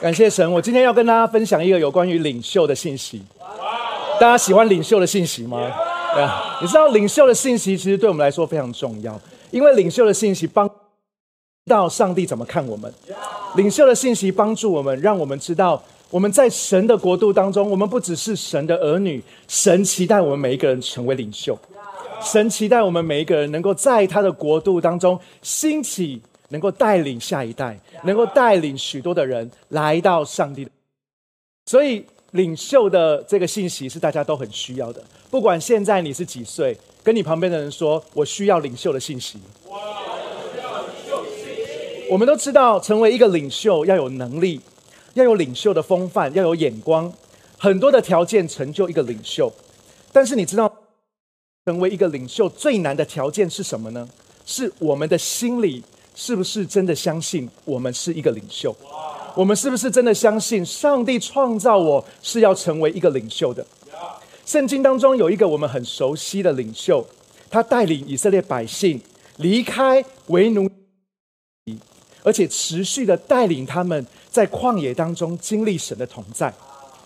感谢神，我今天要跟大家分享一个有关于领袖的信息。大家喜欢领袖的信息吗？对啊，你知道领袖的信息其实对我们来说非常重要，因为领袖的信息帮到上帝怎么看我们。领袖的信息帮助我们，让我们知道我们在神的国度当中，我们不只是神的儿女，神期待我们每一个人成为领袖，神期待我们每一个人能够在他的国度当中兴起。能够带领下一代，能够带领许多的人来到上帝的，所以领袖的这个信息是大家都很需要的。不管现在你是几岁，跟你旁边的人说：“我需要领袖的信息。”我们都知道，成为一个领袖要有能力，要有领袖的风范，要有眼光，很多的条件成就一个领袖。但是你知道，成为一个领袖最难的条件是什么呢？是我们的心里。是不是真的相信我们是一个领袖？我们是不是真的相信上帝创造我是要成为一个领袖的？圣经当中有一个我们很熟悉的领袖，他带领以色列百姓离开为奴，而且持续的带领他们在旷野当中经历神的同在。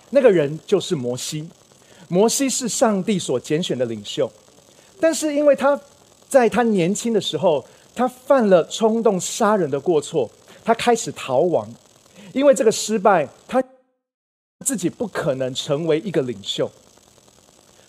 那个人就是摩西。摩西是上帝所拣选的领袖，但是因为他在他年轻的时候。他犯了冲动杀人的过错，他开始逃亡，因为这个失败，他自己不可能成为一个领袖。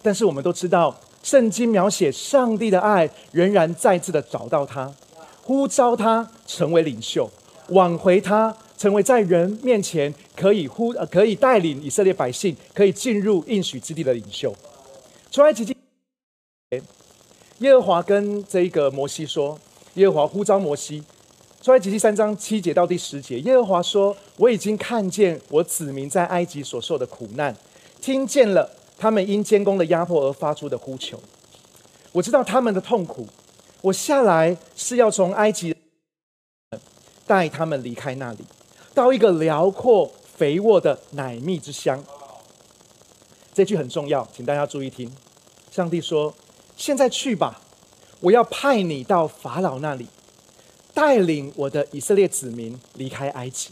但是我们都知道，圣经描写上帝的爱，仍然再次的找到他，呼召他成为领袖，挽回他，成为在人面前可以呼呃可以带领以色列百姓可以进入应许之地的领袖。出埃及记，耶和华跟这个摩西说。耶和华呼召摩西，出来，及第三章七节到第十节。耶和华说：“我已经看见我子民在埃及所受的苦难，听见了他们因监工的压迫而发出的呼求。我知道他们的痛苦。我下来是要从埃及带他们离开那里，到一个辽阔肥沃的奶蜜之乡。”这句很重要，请大家注意听。上帝说：“现在去吧。”我要派你到法老那里，带领我的以色列子民离开埃及。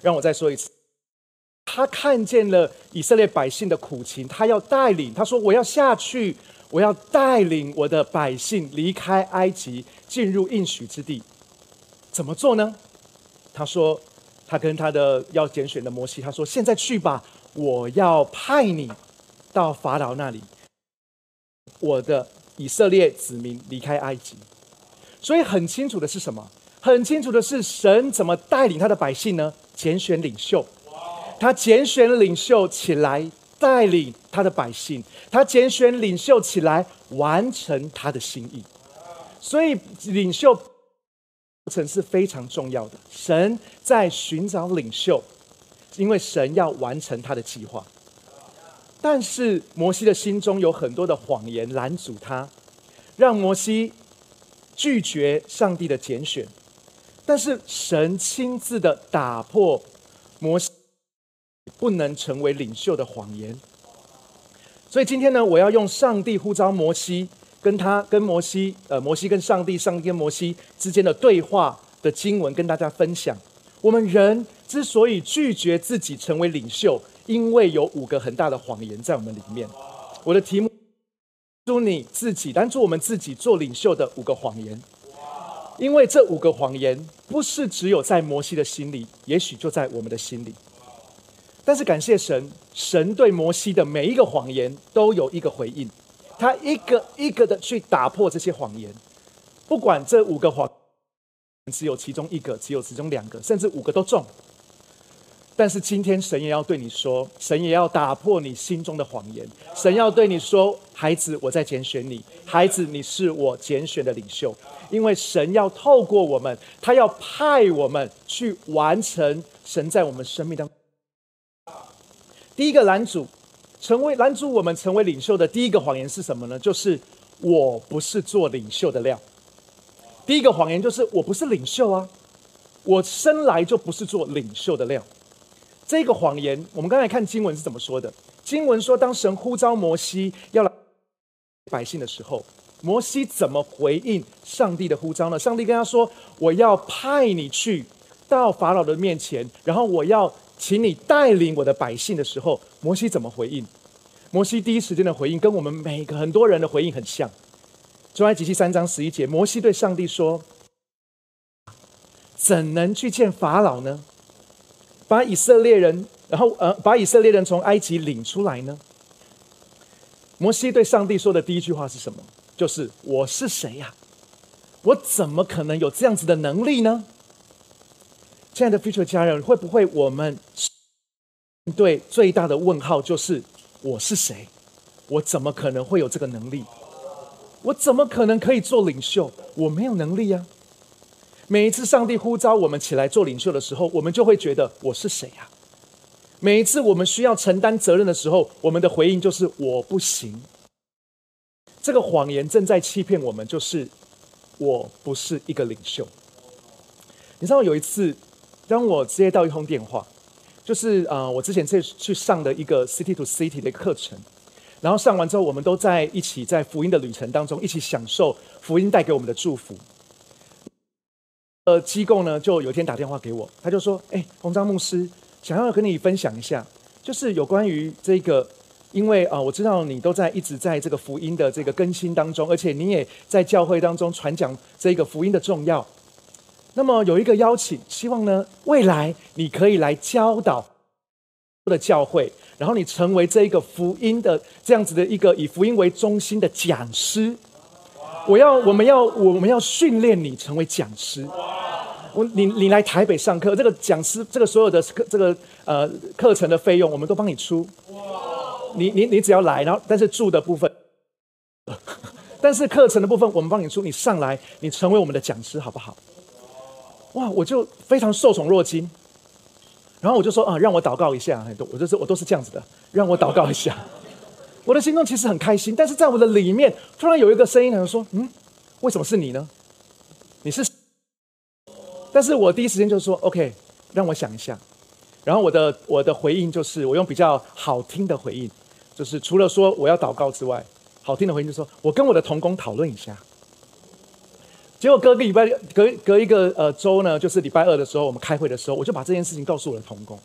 让我再说一次，他看见了以色列百姓的苦情，他要带领。他说：“我要下去，我要带领我的百姓离开埃及，进入应许之地。”怎么做呢？他说：“他跟他的要拣选的摩西，他说：‘现在去吧，我要派你到法老那里，我的。’”以色列子民离开埃及，所以很清楚的是什么？很清楚的是神怎么带领他的百姓呢？拣选领袖，他拣选领袖起来带领他的百姓，他拣选领袖起来完成他的心意。所以领袖过程是非常重要的。神在寻找领袖，因为神要完成他的计划。但是摩西的心中有很多的谎言拦阻他，让摩西拒绝上帝的拣选。但是神亲自的打破摩西不能成为领袖的谎言。所以今天呢，我要用上帝呼召摩西，跟他跟摩西，呃，摩西跟上帝，上帝跟摩西之间的对话的经文，跟大家分享。我们人之所以拒绝自己成为领袖。因为有五个很大的谎言在我们里面，我的题目，说你自己，当做我们自己做领袖的五个谎言。因为这五个谎言不是只有在摩西的心里，也许就在我们的心里。但是感谢神，神对摩西的每一个谎言都有一个回应，他一个一个的去打破这些谎言。不管这五个谎，只有其中一个，只有其中两个，甚至五个都中。但是今天神也要对你说，神也要打破你心中的谎言。神要对你说，孩子，我在拣选你，孩子，你是我拣选的领袖。因为神要透过我们，他要派我们去完成神在我们生命当第一个拦阻，成为拦阻我们成为领袖的第一个谎言是什么呢？就是我不是做领袖的料。第一个谎言就是我不是领袖啊，我生来就不是做领袖的料。这个谎言，我们刚才看经文是怎么说的？经文说，当神呼召摩西要来百姓的时候，摩西怎么回应上帝的呼召呢？上帝跟他说：“我要派你去到法老的面前，然后我要请你带领我的百姓的时候，摩西怎么回应？摩西第一时间的回应跟我们每个很多人的回应很像。出埃及记三章十一节，摩西对上帝说：“怎能去见法老呢？把以色列人，然后呃，把以色列人从埃及领出来呢？”摩西对上帝说的第一句话是什么？就是“我是谁呀？我怎么可能有这样子的能力呢？”亲爱的 future 家人，会不会我们对最大的问号就是“我是谁？我怎么可能会有这个能力？我怎么可能可以做领袖？我没有能力呀！”每一次上帝呼召我们起来做领袖的时候，我们就会觉得“我是谁呀？”每一次我们需要承担责任的时候，我们的回应就是“我不行”。这个谎言正在欺骗我们，就是我不是一个领袖。你知道有一次。当我接到一通电话，就是呃，我之前去去上的一个 City to City 的课程，然后上完之后，我们都在一起在福音的旅程当中，一起享受福音带给我们的祝福。呃，机构呢，就有一天打电话给我，他就说：“哎，洪章牧师，想要跟你分享一下，就是有关于这个，因为啊，我知道你都在一直在这个福音的这个更新当中，而且你也在教会当中传讲这个福音的重要。”那么有一个邀请，希望呢，未来你可以来教导的教会，然后你成为这一个福音的这样子的一个以福音为中心的讲师。我要，我们要，我们要训练你成为讲师。我，你，你来台北上课，这个讲师，这个所有的课，这个呃课程的费用，我们都帮你出。你，你，你只要来，然后但是住的部分，但是课程的部分我们帮你出。你上来，你成为我们的讲师，好不好？哇！我就非常受宠若惊，然后我就说啊，让我祷告一下。都我就是我都是这样子的，让我祷告一下。我的心中其实很开心，但是在我的里面，突然有一个声音呢说：“嗯，为什么是你呢？你是？”但是我第一时间就说：“OK，让我想一下。”然后我的我的回应就是，我用比较好听的回应，就是除了说我要祷告之外，好听的回应就是说我跟我的同工讨论一下。结果隔个礼拜，隔隔一个呃周呢，就是礼拜二的时候，我们开会的时候，我就把这件事情告诉我的同工。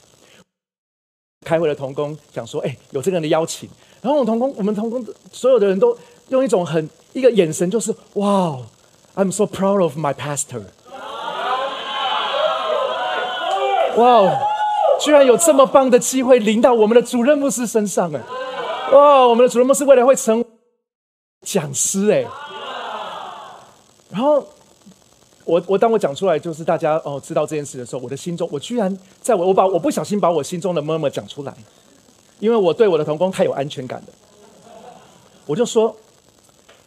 开会的同工讲说：“哎，有这个人的邀请。”然后我们同工，我们同工所有的人都用一种很一个眼神，就是“哇，I'm so proud of my pastor。”哇，居然有这么棒的机会临到我们的主任牧师身上哎！哇，我们的主任牧师未来会成讲师哎！然后，我我当我讲出来，就是大家哦知道这件事的时候，我的心中，我居然在我我把我不小心把我心中的妈妈讲出来，因为我对我的同工太有安全感了。我就说，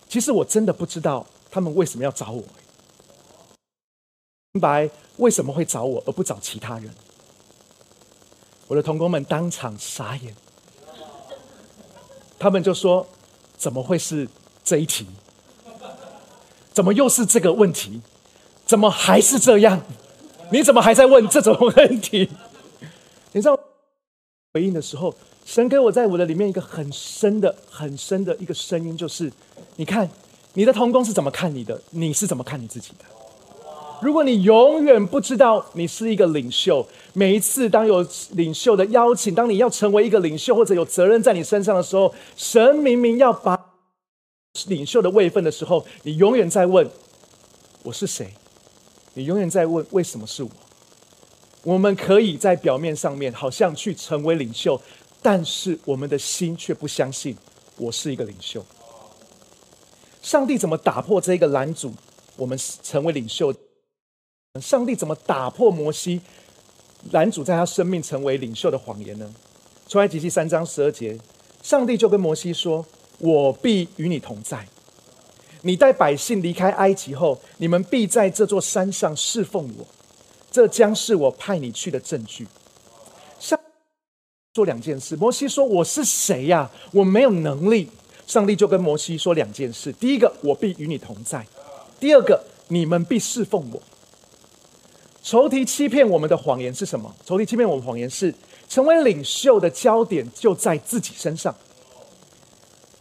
其实我真的不知道他们为什么要找我，明白为什么会找我而不找其他人。我的同工们当场傻眼，他们就说：怎么会是这一题？怎么又是这个问题？怎么还是这样？你怎么还在问这种问题？你知道回应的时候，神给我在我的里面一个很深的、很深的一个声音，就是：你看你的童工是怎么看你的，你是怎么看你自己的？如果你永远不知道你是一个领袖，每一次当有领袖的邀请，当你要成为一个领袖或者有责任在你身上的时候，神明明要把。领袖的位分的时候，你永远在问我是谁？你永远在问为什么是我？我们可以在表面上面好像去成为领袖，但是我们的心却不相信我是一个领袖。上帝怎么打破这个拦阻？我们成为领袖？上帝怎么打破摩西拦阻在他生命成为领袖的谎言呢？出埃及记三章十二节，上帝就跟摩西说。我必与你同在。你带百姓离开埃及后，你们必在这座山上侍奉我。这将是我派你去的证据。做两件事。摩西说：“我是谁呀？我没有能力。”上帝就跟摩西说两件事：第一个，我必与你同在；第二个，你们必侍奉我。仇敌欺骗我们的谎言是什么？仇敌欺骗我们谎言是成为领袖的焦点就在自己身上。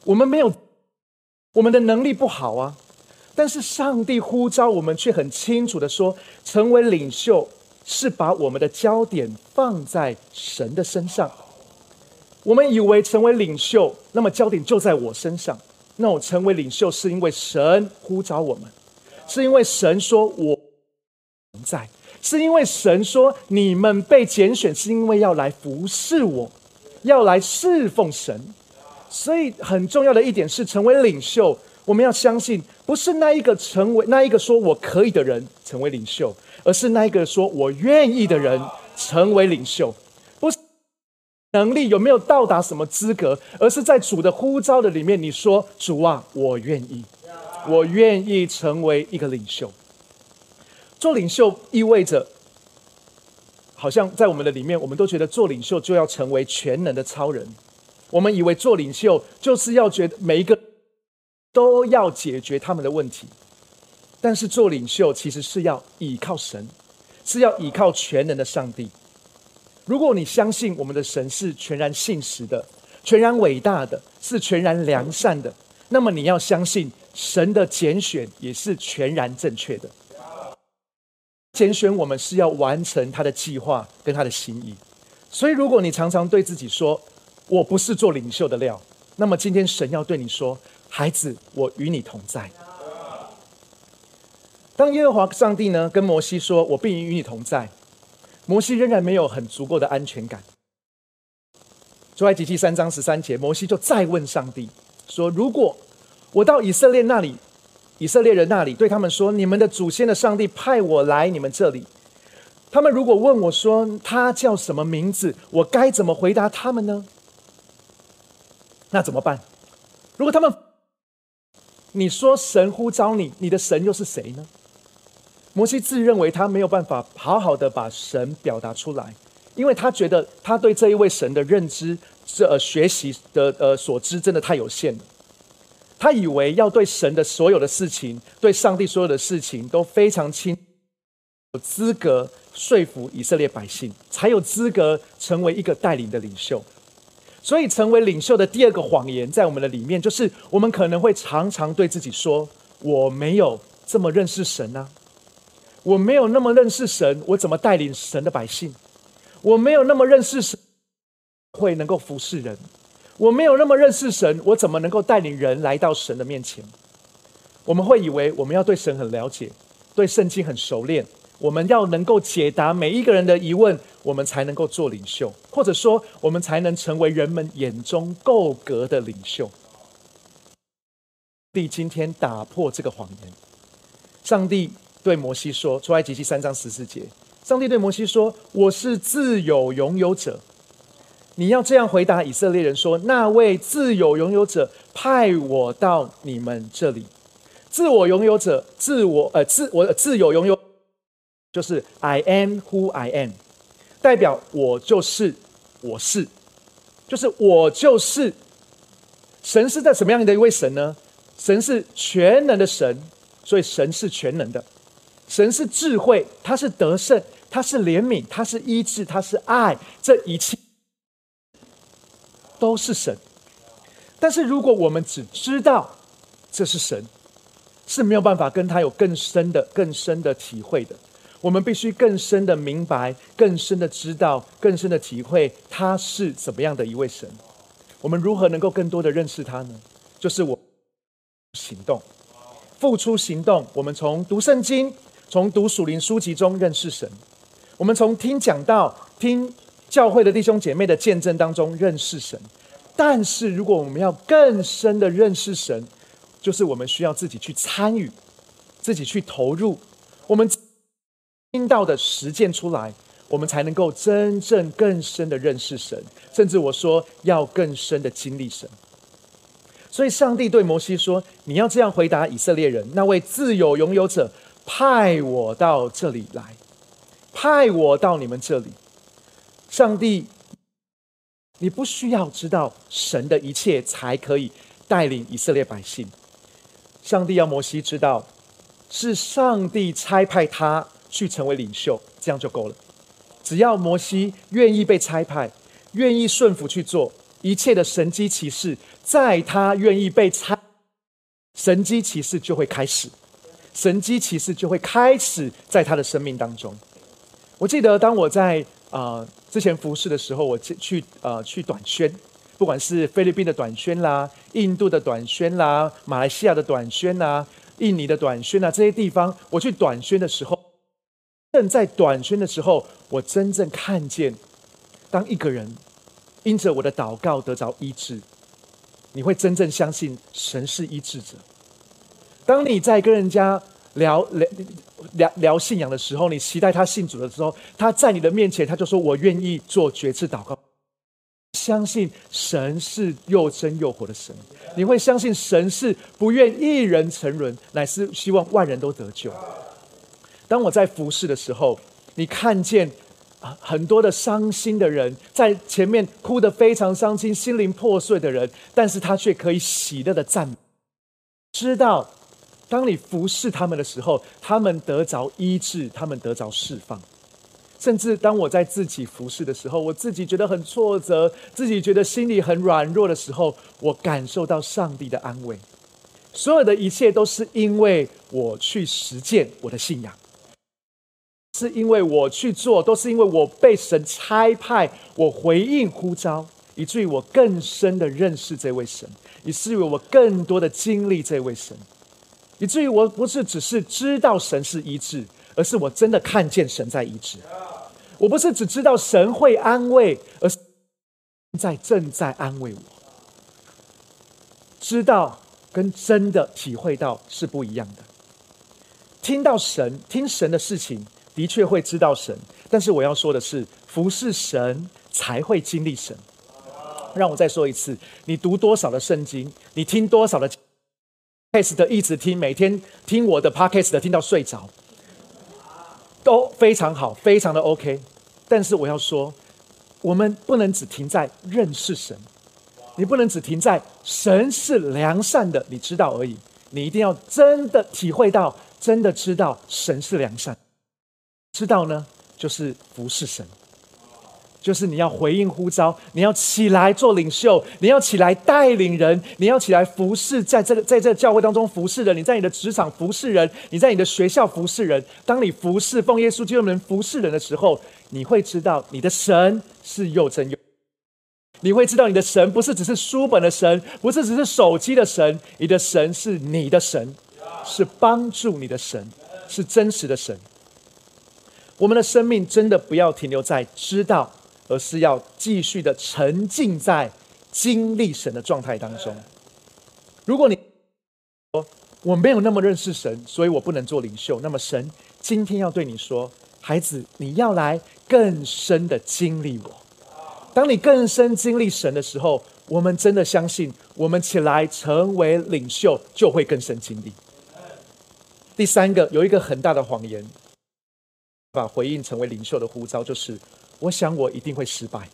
我们没有，我们的能力不好啊，但是上帝呼召我们，却很清楚的说，成为领袖是把我们的焦点放在神的身上。我们以为成为领袖，那么焦点就在我身上。那我成为领袖，是因为神呼召我们，是因为神说我存在，是因为神说你们被拣选，是因为要来服侍我，要来侍奉神。所以很重要的一点是，成为领袖，我们要相信，不是那一个成为那一个说我可以的人成为领袖，而是那一个说我愿意的人成为领袖。能力有没有到达什么资格，而是在主的呼召的里面，你说主啊，我愿意，我愿意成为一个领袖。做领袖意味着，好像在我们的里面，我们都觉得做领袖就要成为全能的超人。我们以为做领袖就是要觉得每一个都要解决他们的问题，但是做领袖其实是要倚靠神，是要倚靠全能的上帝。如果你相信我们的神是全然信实的、全然伟大的、是全然良善的，那么你要相信神的拣选也是全然正确的。拣选我们是要完成他的计划跟他的心意，所以如果你常常对自己说，我不是做领袖的料。那么今天神要对你说：“孩子，我与你同在。”当耶和华上帝呢跟摩西说：“我必与你同在。”摩西仍然没有很足够的安全感。出埃及记三章十三节，摩西就再问上帝说：“如果我到以色列那里，以色列人那里，对他们说：你们的祖先的上帝派我来你们这里，他们如果问我说他叫什么名字，我该怎么回答他们呢？”那怎么办？如果他们，你说神呼召你，你的神又是谁呢？摩西自认为他没有办法好好的把神表达出来，因为他觉得他对这一位神的认知、这呃学习的呃所知真的太有限了。他以为要对神的所有的事情，对上帝所有的事情都非常清，有资格说服以色列百姓，才有资格成为一个带领的领袖。所以，成为领袖的第二个谎言，在我们的里面，就是我们可能会常常对自己说：“我没有这么认识神呢，我没有那么认识神，我怎么带领神的百姓？我没有那么认识神，会能够服侍人？我没有那么认识神，我怎么能够带领人来到神的面前？”我们会以为我们要对神很了解，对圣经很熟练。我们要能够解答每一个人的疑问，我们才能够做领袖，或者说，我们才能成为人们眼中够格的领袖。帝今天打破这个谎言，上帝对摩西说：“出埃及记三章十四节，上帝对摩西说：‘我是自有拥有者。’你要这样回答以色列人说：‘那位自有拥有者派我到你们这里。’自我拥有者，自我呃自我自有拥有。”就是 I am who I am，代表我就是我是，就是我就是神是在什么样的一位神呢？神是全能的神，所以神是全能的。神是智慧，他是得胜，他是怜悯，他是医治，他是爱，这一切都是神。但是如果我们只知道这是神，是没有办法跟他有更深的、更深的体会的。我们必须更深的明白，更深的知道，更深的体会他是怎么样的一位神。我们如何能够更多的认识他呢？就是我行动，付出行动。我们从读圣经，从读属灵书籍中认识神；我们从听讲到、听教会的弟兄姐妹的见证当中认识神。但是，如果我们要更深的认识神，就是我们需要自己去参与，自己去投入，我们。听到的实践出来，我们才能够真正更深的认识神，甚至我说要更深的经历神。所以，上帝对摩西说：“你要这样回答以色列人，那位自有拥有者派我到这里来，派我到你们这里。上帝，你不需要知道神的一切才可以带领以色列百姓。上帝要摩西知道，是上帝差派他。”去成为领袖，这样就够了。只要摩西愿意被差派，愿意顺服去做一切的神机骑士，在他愿意被差，神机骑士就会开始，神机骑士就会开始在他的生命当中。我记得当我在啊之前服侍的时候，我去呃去短宣，不管是菲律宾的短宣啦、印度的短宣啦、马来西亚的短宣啦、印尼的短宣啊，这些地方，我去短宣的时候，正在短宣的时候，我真正看见，当一个人因着我的祷告得着医治，你会真正相信神是医治者。当你在跟人家聊聊聊聊信仰的时候，你期待他信主的时候，他在你的面前，他就说：“我愿意做决志祷告。”相信神是又真又活的神，你会相信神是不愿一人沉沦，乃是希望万人都得救。当我在服侍的时候，你看见很多的伤心的人在前面哭得非常伤心、心灵破碎的人，但是他却可以喜乐的赞美，知道。当你服侍他们的时候，他们得着医治，他们得着释放。甚至当我在自己服侍的时候，我自己觉得很挫折，自己觉得心里很软弱的时候，我感受到上帝的安慰。所有的一切都是因为我去实践我的信仰，是因为我去做，都是因为我被神差派，我回应呼召，以至于我更深的认识这位神，以至于我更多的经历这位神。以至于我不是只是知道神是医治，而是我真的看见神在医治。我不是只知道神会安慰，而是在正在安慰我。知道跟真的体会到是不一样的。听到神听神的事情，的确会知道神，但是我要说的是，服侍神才会经历神。让我再说一次，你读多少的圣经，你听多少的。Case 的一直听，每天听我的 podcast 的，听到睡着，都非常好，非常的 OK。但是我要说，我们不能只停在认识神，你不能只停在神是良善的，你知道而已。你一定要真的体会到，真的知道神是良善。知道呢，就是服侍神。就是你要回应呼召，你要起来做领袖，你要起来带领人，你要起来服侍，在这个在这个教会当中服侍人，你在你的职场服侍人，你在你的学校服侍人。当你服侍奉耶稣基督的人服侍人的时候，你会知道你的神是又真有，你会知道你的神不是只是书本的神，不是只是手机的神，你的神是你的神，是帮助你的神，是真实的神。我们的生命真的不要停留在知道。而是要继续的沉浸在经历神的状态当中。如果你说我没有那么认识神，所以我不能做领袖，那么神今天要对你说：“孩子，你要来更深的经历我。当你更深经历神的时候，我们真的相信，我们起来成为领袖，就会更深经历。”第三个有一个很大的谎言，把回应成为领袖的呼召，就是。我想我一定会失败。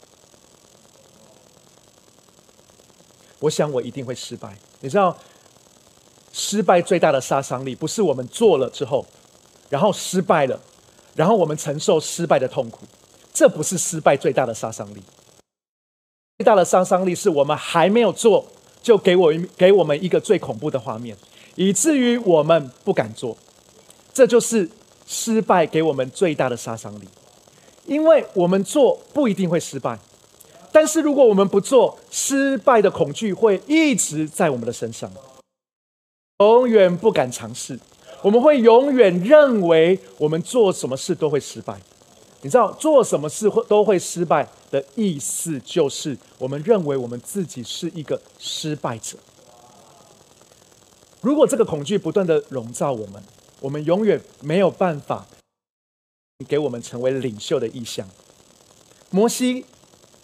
我想我一定会失败。你知道，失败最大的杀伤力不是我们做了之后，然后失败了，然后我们承受失败的痛苦，这不是失败最大的杀伤力。最大的杀伤力是我们还没有做，就给我给我们一个最恐怖的画面，以至于我们不敢做。这就是失败给我们最大的杀伤力。因为我们做不一定会失败，但是如果我们不做，失败的恐惧会一直在我们的身上，永远不敢尝试。我们会永远认为我们做什么事都会失败。你知道，做什么事会都会失败的意思，就是我们认为我们自己是一个失败者。如果这个恐惧不断的笼罩我们，我们永远没有办法。给我们成为领袖的意向。摩西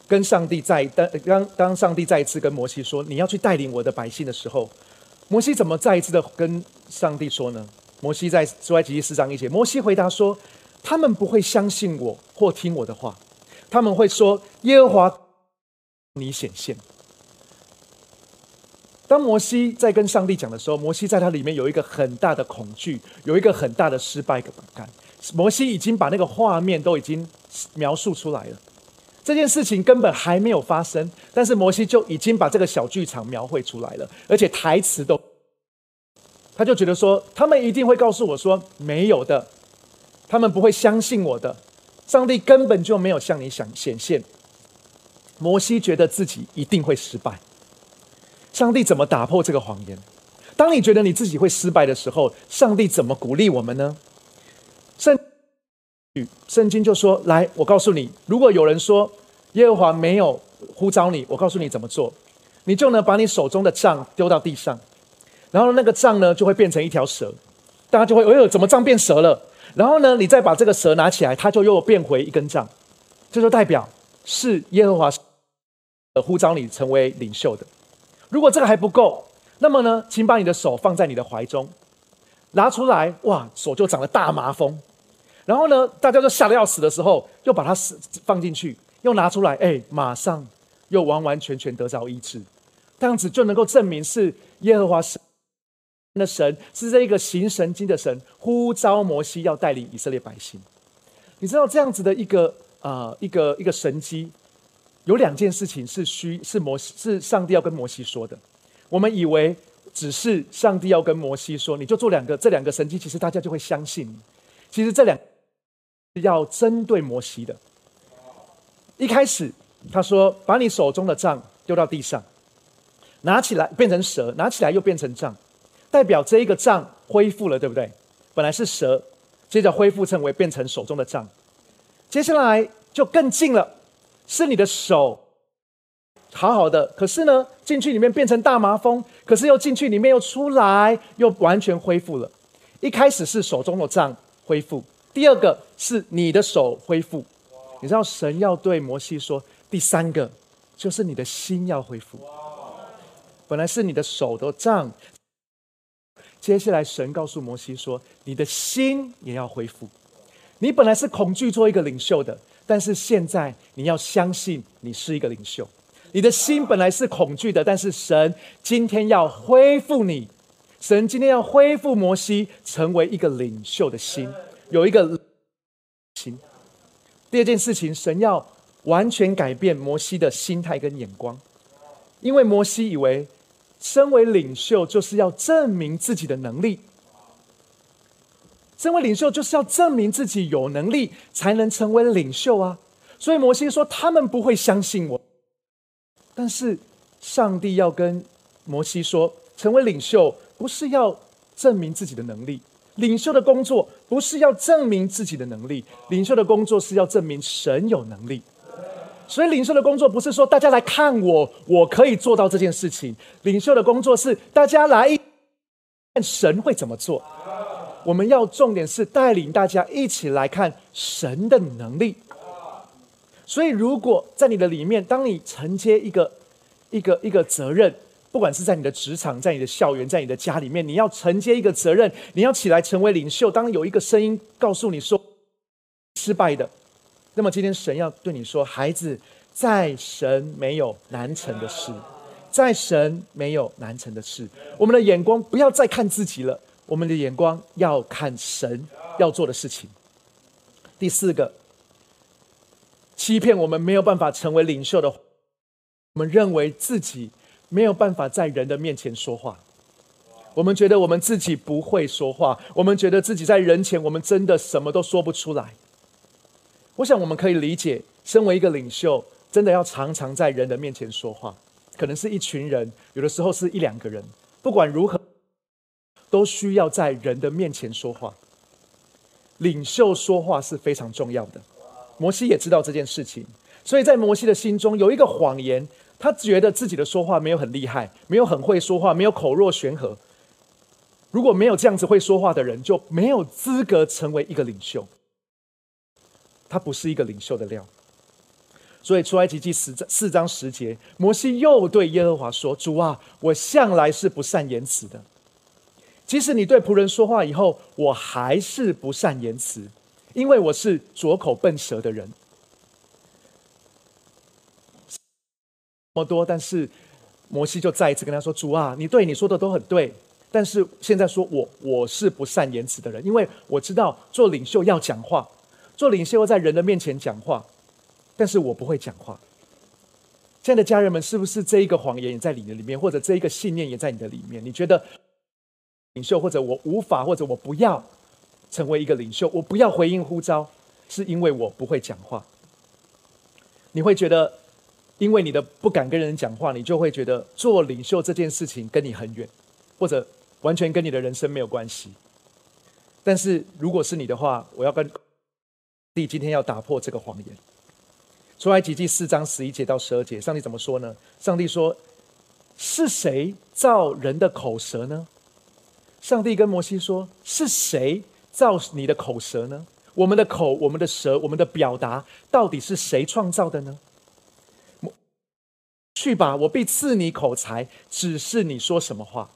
跟上帝在当当当上帝再一次跟摩西说：“你要去带领我的百姓的时候，摩西怎么再一次的跟上帝说呢？”摩西在出埃及记四章一节，摩西回答说：“他们不会相信我或听我的话，他们会说耶和华你显现。”当摩西在跟上帝讲的时候，摩西在他里面有一个很大的恐惧，有一个很大的失败感。摩西已经把那个画面都已经描述出来了，这件事情根本还没有发生，但是摩西就已经把这个小剧场描绘出来了，而且台词都，他就觉得说，他们一定会告诉我说没有的，他们不会相信我的，上帝根本就没有向你想显现。摩西觉得自己一定会失败。上帝怎么打破这个谎言？当你觉得你自己会失败的时候，上帝怎么鼓励我们呢？圣圣经就说：“来，我告诉你，如果有人说耶和华没有呼召你，我告诉你怎么做，你就呢把你手中的杖丢到地上，然后那个杖呢就会变成一条蛇，大家就会哎呦，怎么杖变蛇了？然后呢，你再把这个蛇拿起来，它就又变回一根杖，这就代表是耶和华呼召你成为领袖的。如果这个还不够。”那么呢，请把你的手放在你的怀中，拿出来，哇，手就长了大麻风。然后呢，大家都吓得要死的时候，又把它放进去，又拿出来，哎，马上又完完全全得着医治。这样子就能够证明是耶和华神的神，是这一个行神经的神，呼召摩西要带领以色列百姓。你知道这样子的一个啊，一个一个神机，有两件事情是需是摩西是上帝要跟摩西说的。我们以为只是上帝要跟摩西说，你就做两个，这两个神迹，其实大家就会相信。其实这两要针对摩西的。一开始他说：“把你手中的杖丢到地上，拿起来变成蛇，拿起来又变成杖，代表这一个杖恢复了，对不对？本来是蛇，接着恢复成为变成手中的杖。接下来就更近了，是你的手。”好好的，可是呢，进去里面变成大麻风，可是又进去里面又出来，又完全恢复了。一开始是手中的杖恢复，第二个是你的手恢复。你知道神要对摩西说，第三个就是你的心要恢复。本来是你的手都胀，接下来神告诉摩西说，你的心也要恢复。你本来是恐惧做一个领袖的，但是现在你要相信你是一个领袖。你的心本来是恐惧的，但是神今天要恢复你，神今天要恢复摩西成为一个领袖的心，有一个心。第二件事情，神要完全改变摩西的心态跟眼光，因为摩西以为身为领袖就是要证明自己的能力，身为领袖就是要证明自己有能力才能成为领袖啊，所以摩西说他们不会相信我。但是，上帝要跟摩西说，成为领袖不是要证明自己的能力，领袖的工作不是要证明自己的能力，领袖的工作是要证明神有能力。所以，领袖的工作不是说大家来看我，我可以做到这件事情。领袖的工作是大家来看神会怎么做。我们要重点是带领大家一起来看神的能力。所以，如果在你的里面，当你承接一个、一个、一个责任，不管是在你的职场、在你的校园、在你的家里面，你要承接一个责任，你要起来成为领袖。当有一个声音告诉你说失败的，那么今天神要对你说：“孩子，在神没有难成的事，在神没有难成的事。”我们的眼光不要再看自己了，我们的眼光要看神要做的事情。第四个。欺骗我们没有办法成为领袖的，我们认为自己没有办法在人的面前说话，我们觉得我们自己不会说话，我们觉得自己在人前我们真的什么都说不出来。我想我们可以理解，身为一个领袖，真的要常常在人的面前说话，可能是一群人，有的时候是一两个人，不管如何，都需要在人的面前说话。领袖说话是非常重要的。摩西也知道这件事情，所以在摩西的心中有一个谎言，他觉得自己的说话没有很厉害，没有很会说话，没有口若悬河。如果没有这样子会说话的人，就没有资格成为一个领袖。他不是一个领袖的料。所以出埃及记十四章十节，摩西又对耶和华说：“主啊，我向来是不善言辞的，即使你对仆人说话以后，我还是不善言辞。”因为我是拙口笨舌的人，么多，但是摩西就再一次跟他说：“主啊，你对你说的都很对，但是现在说我我是不善言辞的人，因为我知道做领袖要讲话，做领袖要在人的面前讲话，但是我不会讲话。”亲爱的家人们，是不是这一个谎言也在你的里面，或者这一个信念也在你的里面？你觉得领袖，或者我无法，或者我不要？成为一个领袖，我不要回应呼召，是因为我不会讲话。你会觉得，因为你的不敢跟人讲话，你就会觉得做领袖这件事情跟你很远，或者完全跟你的人生没有关系。但是如果是你的话，我要跟弟今天要打破这个谎言。出埃及记四章十一节到十二节，上帝怎么说呢？上帝说：“是谁造人的口舌呢？”上帝跟摩西说：“是谁造你的口舌呢？我们的口、我们的舌、我们的表达，到底是谁创造的呢？”去吧，我必赐你口才，只是你说什么话。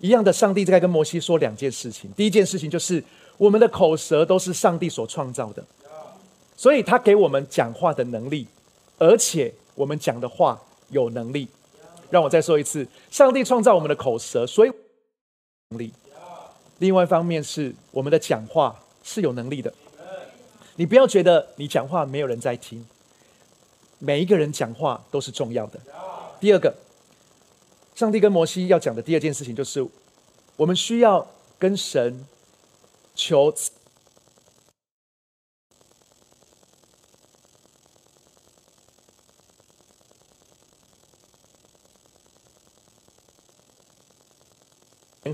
一样的，上帝在跟摩西说两件事情。第一件事情就是，我们的口舌都是上帝所创造的。所以他给我们讲话的能力，而且我们讲的话有能力。让我再说一次，上帝创造我们的口舌，所以能力。另外一方面是我们的讲话是有能力的。你不要觉得你讲话没有人在听，每一个人讲话都是重要的。第二个，上帝跟摩西要讲的第二件事情就是，我们需要跟神求。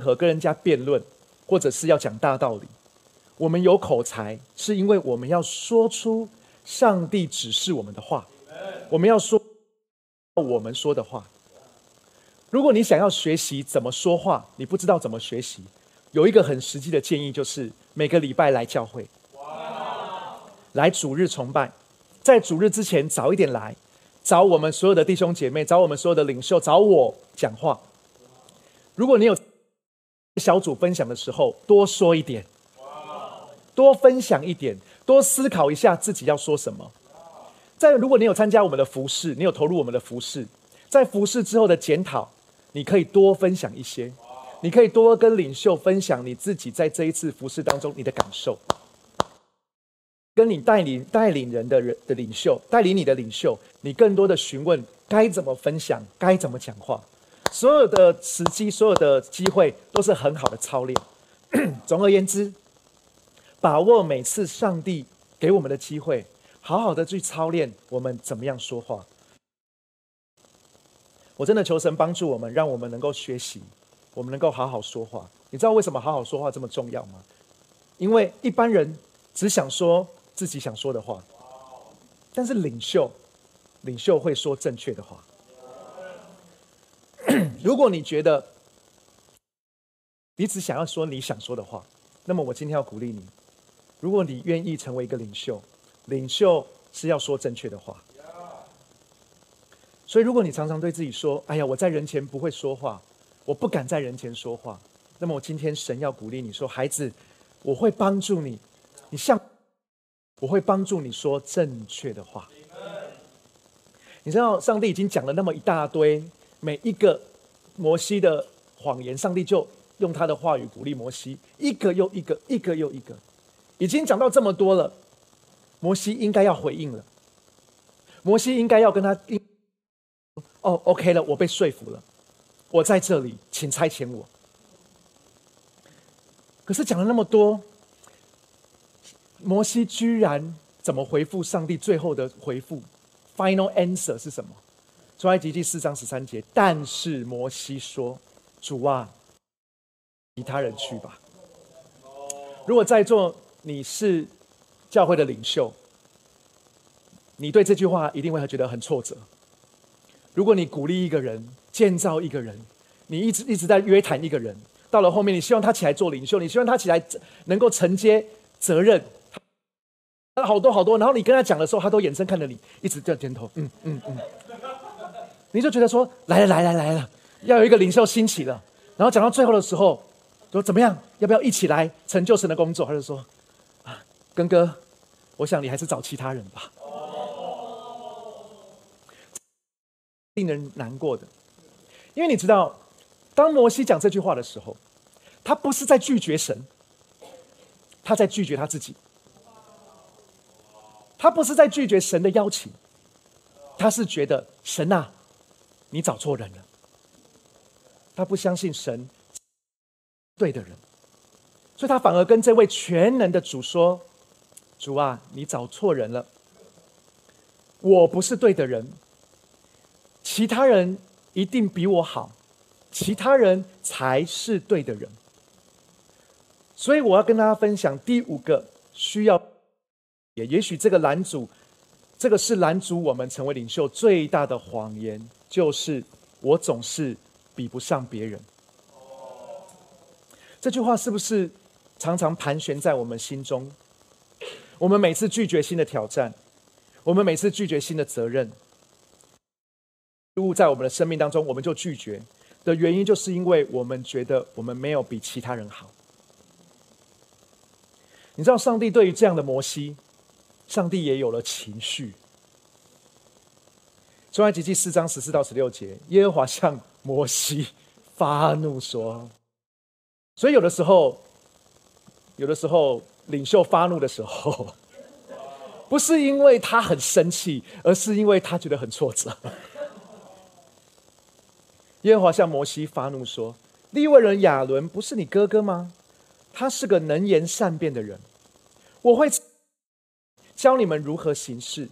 和跟人家辩论，或者是要讲大道理，我们有口才，是因为我们要说出上帝指示我们的话，我们要说我们说的话。如果你想要学习怎么说话，你不知道怎么学习，有一个很实际的建议，就是每个礼拜来教会，来主日崇拜，在主日之前早一点来，找我们所有的弟兄姐妹，找我们所有的领袖，找我讲话。如果你有。小组分享的时候，多说一点，多分享一点，多思考一下自己要说什么。在如果你有参加我们的服饰，你有投入我们的服饰，在服饰之后的检讨，你可以多分享一些，你可以多跟领袖分享你自己在这一次服饰当中你的感受，跟你带领带领人的人的领袖，带领你的领袖，你更多的询问该怎么分享，该怎么讲话。所有的时机，所有的机会都是很好的操练。总而言之，把握每次上帝给我们的机会，好好的去操练我们怎么样说话。我真的求神帮助我们，让我们能够学习，我们能够好好说话。你知道为什么好好说话这么重要吗？因为一般人只想说自己想说的话，但是领袖，领袖会说正确的话。如果你觉得你只想要说你想说的话，那么我今天要鼓励你。如果你愿意成为一个领袖，领袖是要说正确的话。所以，如果你常常对自己说：“哎呀，我在人前不会说话，我不敢在人前说话。”那么，我今天神要鼓励你说：“孩子，我会帮助你，你像我会帮助你说正确的话。”你知道，上帝已经讲了那么一大堆。每一个摩西的谎言，上帝就用他的话语鼓励摩西，一个又一个，一个又一个，已经讲到这么多了，摩西应该要回应了。摩西应该要跟他，哦，OK 了，我被说服了，我在这里，请差遣我。可是讲了那么多，摩西居然怎么回复上帝？最后的回复，Final answer 是什么？出埃及记四章十三节，但是摩西说：“主啊，其他人去吧。”如果在座你是教会的领袖，你对这句话一定会觉得很挫折。如果你鼓励一个人、建造一个人，你一直一直在约谈一个人，到了后面，你希望他起来做领袖，你希望他起来能够承接责任，他好多好多，然后你跟他讲的时候，他都眼神看着你，一直在点头，嗯嗯嗯。你就觉得说来了来了来了，要有一个领袖兴起了，然后讲到最后的时候，说怎么样？要不要一起来成就神的工作？他就说，根哥，我想你还是找其他人吧。令人难过的，因为你知道，当摩西讲这句话的时候，他不是在拒绝神，他在拒绝他自己。他不是在拒绝神的邀请，他是觉得神呐。你找错人了。他不相信神对的人，所以他反而跟这位全能的主说：“主啊，你找错人了，我不是对的人，其他人一定比我好，其他人才是对的人。所以我要跟大家分享第五个需要，也也许这个拦阻，这个是拦阻我们成为领袖最大的谎言，就是我总是比不上别人。这句话是不是常常盘旋在我们心中？我们每次拒绝新的挑战，我们每次拒绝新的责任，物在我们的生命当中，我们就拒绝的原因，就是因为我们觉得我们没有比其他人好。你知道，上帝对于这样的摩西，上帝也有了情绪。出埃及记四章十四到十六节，耶和华向摩西发怒说：“所以有的时候，有的时候。”领袖发怒的时候，不是因为他很生气，而是因为他觉得很挫折。耶和华向摩西发怒说：“利未人亚伦不是你哥哥吗？他是个能言善辩的人，我会教你们如何行事。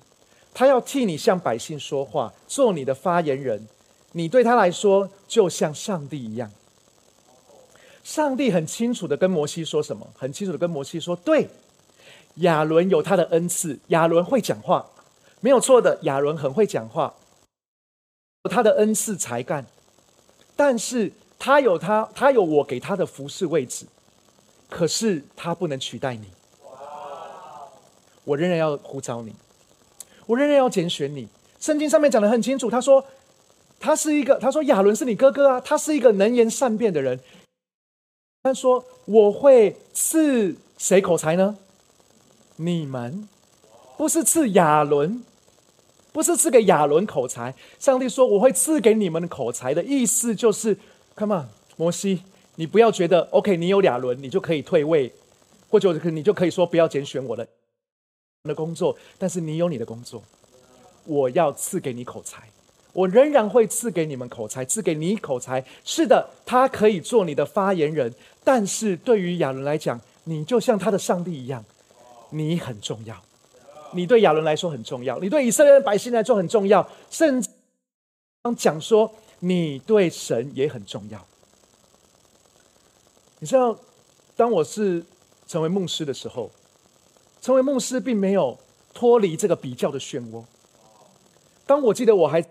他要替你向百姓说话，做你的发言人。你对他来说，就像上帝一样。”上帝很清楚的跟摩西说什么？很清楚的跟摩西说：“对，亚伦有他的恩赐，亚伦会讲话，没有错的。亚伦很会讲话，他的恩赐才干，但是他有他，他有我给他的服侍位置，可是他不能取代你。我仍然要呼召你，我仍然要拣选你。圣经上面讲的很清楚，他说他是一个，他说亚伦是你哥哥啊，他是一个能言善辩的人。”他说：“我会赐谁口才呢？你们不是赐亚伦，不是赐给亚伦口才。上帝说我会赐给你们口才的意思就是，Come on，摩西，你不要觉得 OK，你有亚伦，你就可以退位，或者你就可以说不要拣选我的的工作。但是你有你的工作，我要赐给你口才。”我仍然会赐给你们口才，赐给你口才。是的，他可以做你的发言人。但是对于亚伦来讲，你就像他的上帝一样，你很重要。你对亚伦来说很重要，你对以色列的百姓来说很重要。甚至讲说，你对神也很重要。你知道，当我是成为牧师的时候，成为牧师并没有脱离这个比较的漩涡。当我记得我还。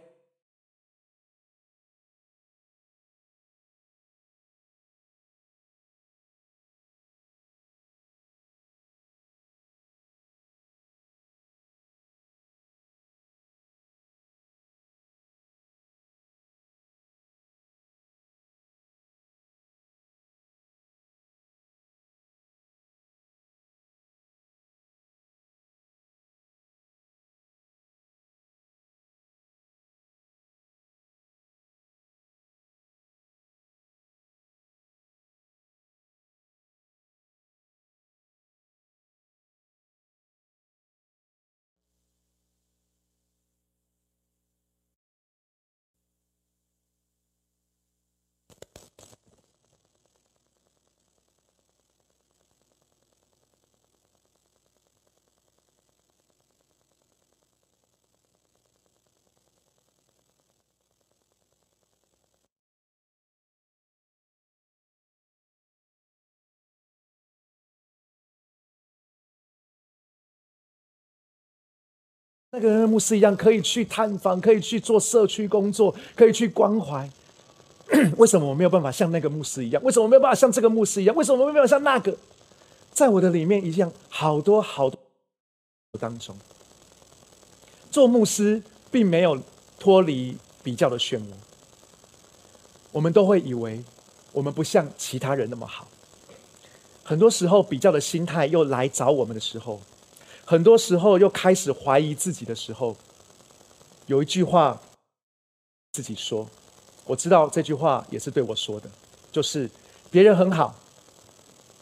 那个牧师一样，可以去探访，可以去做社区工作，可以去关怀。为什么我没有办法像那个牧师一样？为什么我没有办法像这个牧师一样？为什么我没有办法像那个？在我的里面一样，好多好多当中，做牧师并没有脱离比较的漩涡。我们都会以为我们不像其他人那么好。很多时候，比较的心态又来找我们的时候。很多时候又开始怀疑自己的时候，有一句话自己说，我知道这句话也是对我说的，就是别人很好，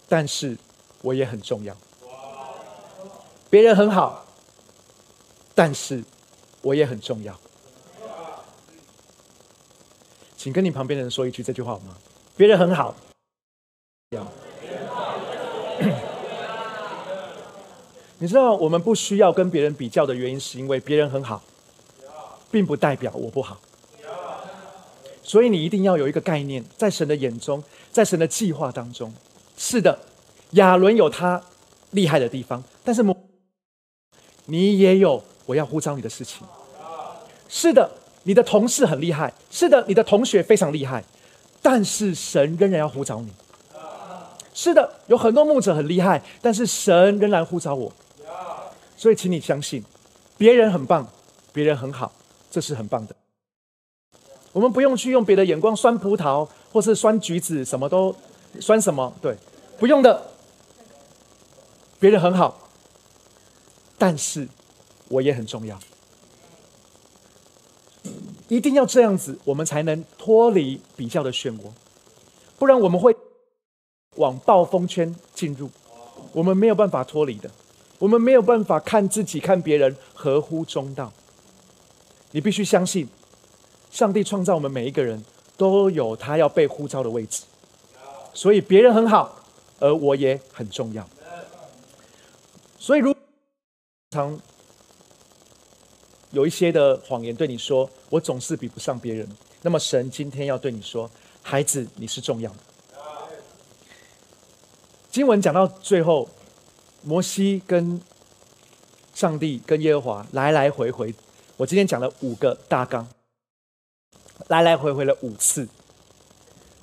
但是我也很重要。别人很好，但是我也很重要。请跟你旁边的人说一句这句话好吗？别人很好，你知道我们不需要跟别人比较的原因，是因为别人很好，并不代表我不好。所以你一定要有一个概念，在神的眼中，在神的计划当中，是的，亚伦有他厉害的地方，但是你也有我要呼召你的事情。是的，你的同事很厉害，是的，你的同学非常厉害，但是神仍然要呼召你。是的，有很多牧者很厉害，但是神仍然呼召我。所以，请你相信，别人很棒，别人很好，这是很棒的。我们不用去用别的眼光酸葡萄，或是酸橘子，什么都酸什么？对，不用的。别人很好，但是我也很重要。一定要这样子，我们才能脱离比较的漩涡，不然我们会往暴风圈进入，我们没有办法脱离的，我们没有办法看自己、看别人合乎中道。你必须相信。上帝创造我们每一个人都有他要被呼召的位置，所以别人很好，而我也很重要。所以，如常有一些的谎言对你说，我总是比不上别人。那么，神今天要对你说，孩子，你是重要的。经文讲到最后，摩西跟上帝跟耶和华来来回回，我今天讲了五个大纲。来来回回了五次，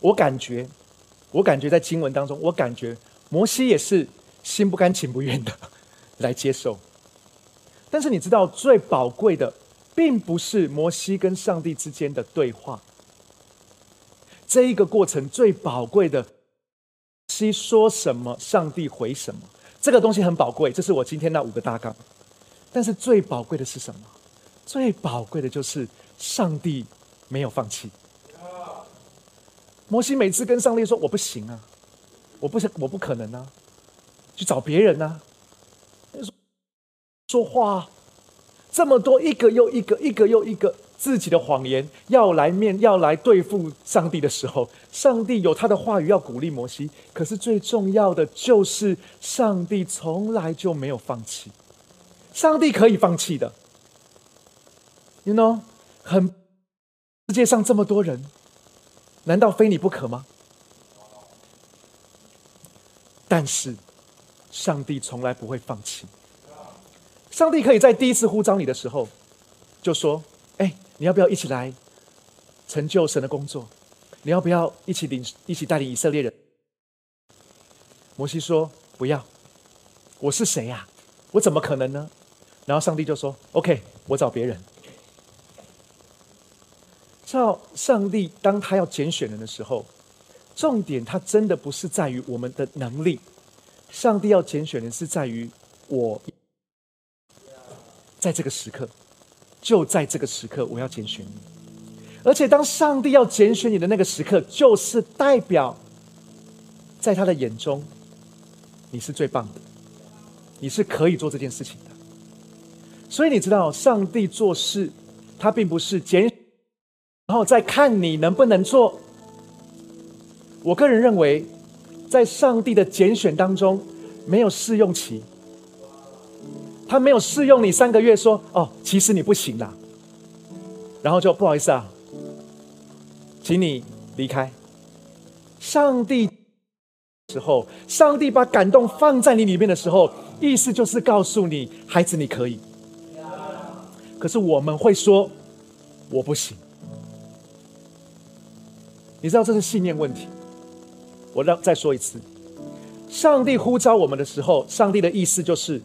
我感觉，我感觉在经文当中，我感觉摩西也是心不甘情不愿的来接受。但是你知道，最宝贵的，并不是摩西跟上帝之间的对话，这一个过程最宝贵的，西说什么，上帝回什么，这个东西很宝贵。这是我今天那五个大纲。但是最宝贵的是什么？最宝贵的就是上帝。没有放弃。摩西每次跟上帝说：“我不行啊，我不想，我不可能啊，去找别人啊。”说说话这么多，一个又一个，一个又一个自己的谎言，要来面要来对付上帝的时候，上帝有他的话语要鼓励摩西。可是最重要的就是，上帝从来就没有放弃。上帝可以放弃的，you know，很。世界上这么多人，难道非你不可吗？但是，上帝从来不会放弃。上帝可以在第一次呼召你的时候，就说：“哎，你要不要一起来成就神的工作？你要不要一起领一起带领以色列人？”摩西说：“不要，我是谁呀？我怎么可能呢？”然后上帝就说：“OK，我找别人。”知道上帝当他要拣选人的时候，重点他真的不是在于我们的能力，上帝要拣选人是在于我，在这个时刻，就在这个时刻，我要拣选你。而且当上帝要拣选你的那个时刻，就是代表在他的眼中，你是最棒的，你是可以做这件事情的。所以你知道，上帝做事，他并不是拣。然后再看你能不能做。我个人认为，在上帝的拣选当中，没有试用期。他没有试用你三个月，说：“哦，其实你不行啦。”然后就不好意思啊，请你离开。上帝时候，上帝把感动放在你里面的时候，意思就是告诉你，孩子你可以。可是我们会说，我不行。你知道这是信念问题。我让再说一次，上帝呼召我们的时候，上帝的意思就是，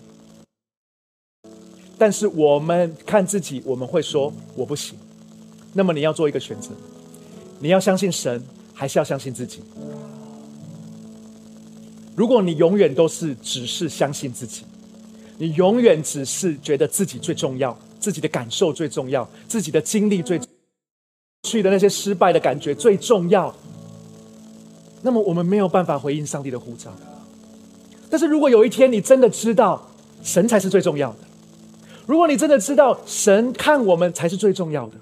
但是我们看自己，我们会说我不行。那么你要做一个选择，你要相信神，还是要相信自己？如果你永远都是只是相信自己，你永远只是觉得自己最重要，自己的感受最重要，自己的经历最。去的那些失败的感觉最重要，那么我们没有办法回应上帝的呼召。但是如果有一天你真的知道神才是最重要的，如果你真的知道神看我们才是最重要的，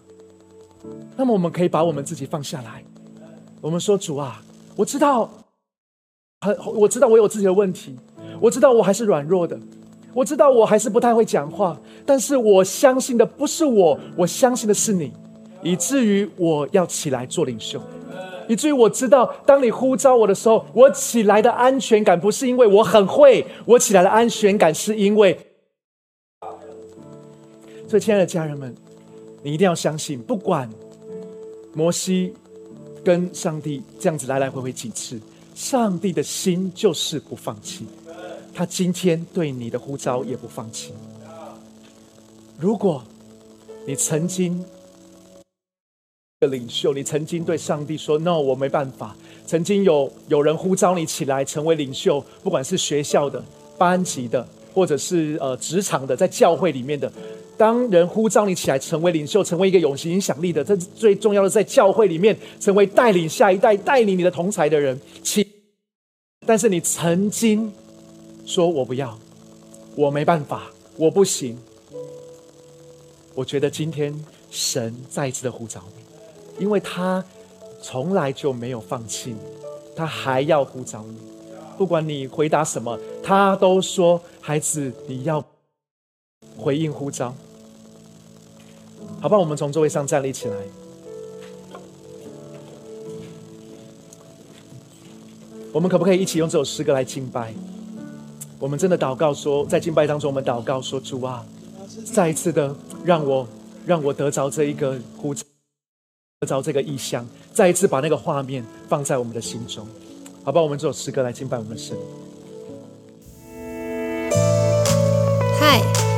那么我们可以把我们自己放下来。我们说主啊，我知道，很我知道我有自己的问题，我知道我还是软弱的，我知道我还是不太会讲话，但是我相信的不是我，我相信的是你，以至于我要起来做领袖，以至于我知道，当你呼召我的时候，我起来的安全感不是因为我很会，我起来的安全感是因为。所以，亲爱的家人们，你一定要相信，不管摩西跟上帝这样子来来回回几次，上帝的心就是不放弃。他今天对你的呼召也不放弃。如果你曾经的领袖，你曾经对上帝说 “no”，我没办法。曾经有有人呼召你起来成为领袖，不管是学校的、班级的，或者是呃职场的，在教会里面的，当人呼召你起来成为领袖，成为一个有影响力的，这最重要的，在教会里面成为带领下一代、带领你的同才的人。起，但是你曾经。说我不要，我没办法，我不行。我觉得今天神再一次的呼召你，因为他从来就没有放弃你，他还要呼召你。不管你回答什么，他都说：“孩子，你要回应呼召。”好吧，我们从座位上站立起来，我们可不可以一起用这首诗歌来敬拜？我们真的祷告说，在敬拜当中，我们祷告说：“主啊，再一次的让我让我得着这一个呼召，得着这个意象，再一次把那个画面放在我们的心中，好吧？我们这首诗歌来敬拜我们的神。嗨，